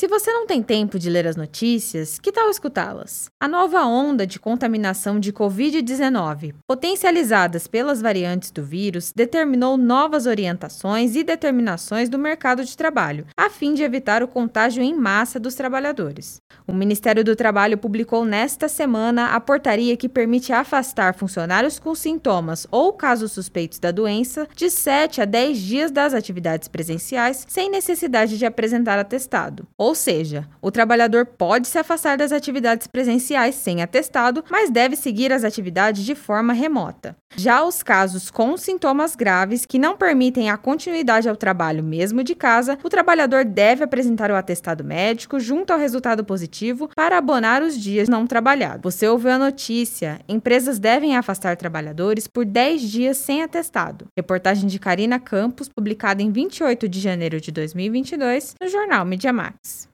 Se você não tem tempo de ler as notícias, que tal escutá-las? A nova onda de contaminação de Covid-19, potencializadas pelas variantes do vírus, determinou novas orientações e determinações do mercado de trabalho, a fim de evitar o contágio em massa dos trabalhadores. O Ministério do Trabalho publicou nesta semana a portaria que permite afastar funcionários com sintomas ou casos suspeitos da doença de 7 a 10 dias das atividades presenciais sem necessidade de apresentar atestado. Ou seja, o trabalhador pode se afastar das atividades presenciais sem atestado, mas deve seguir as atividades de forma remota. Já os casos com sintomas graves que não permitem a continuidade ao trabalho mesmo de casa, o trabalhador deve apresentar o atestado médico junto ao resultado positivo para abonar os dias não trabalhados. Você ouviu a notícia: empresas devem afastar trabalhadores por 10 dias sem atestado. Reportagem de Karina Campos, publicada em 28 de janeiro de 2022 no jornal Media Max.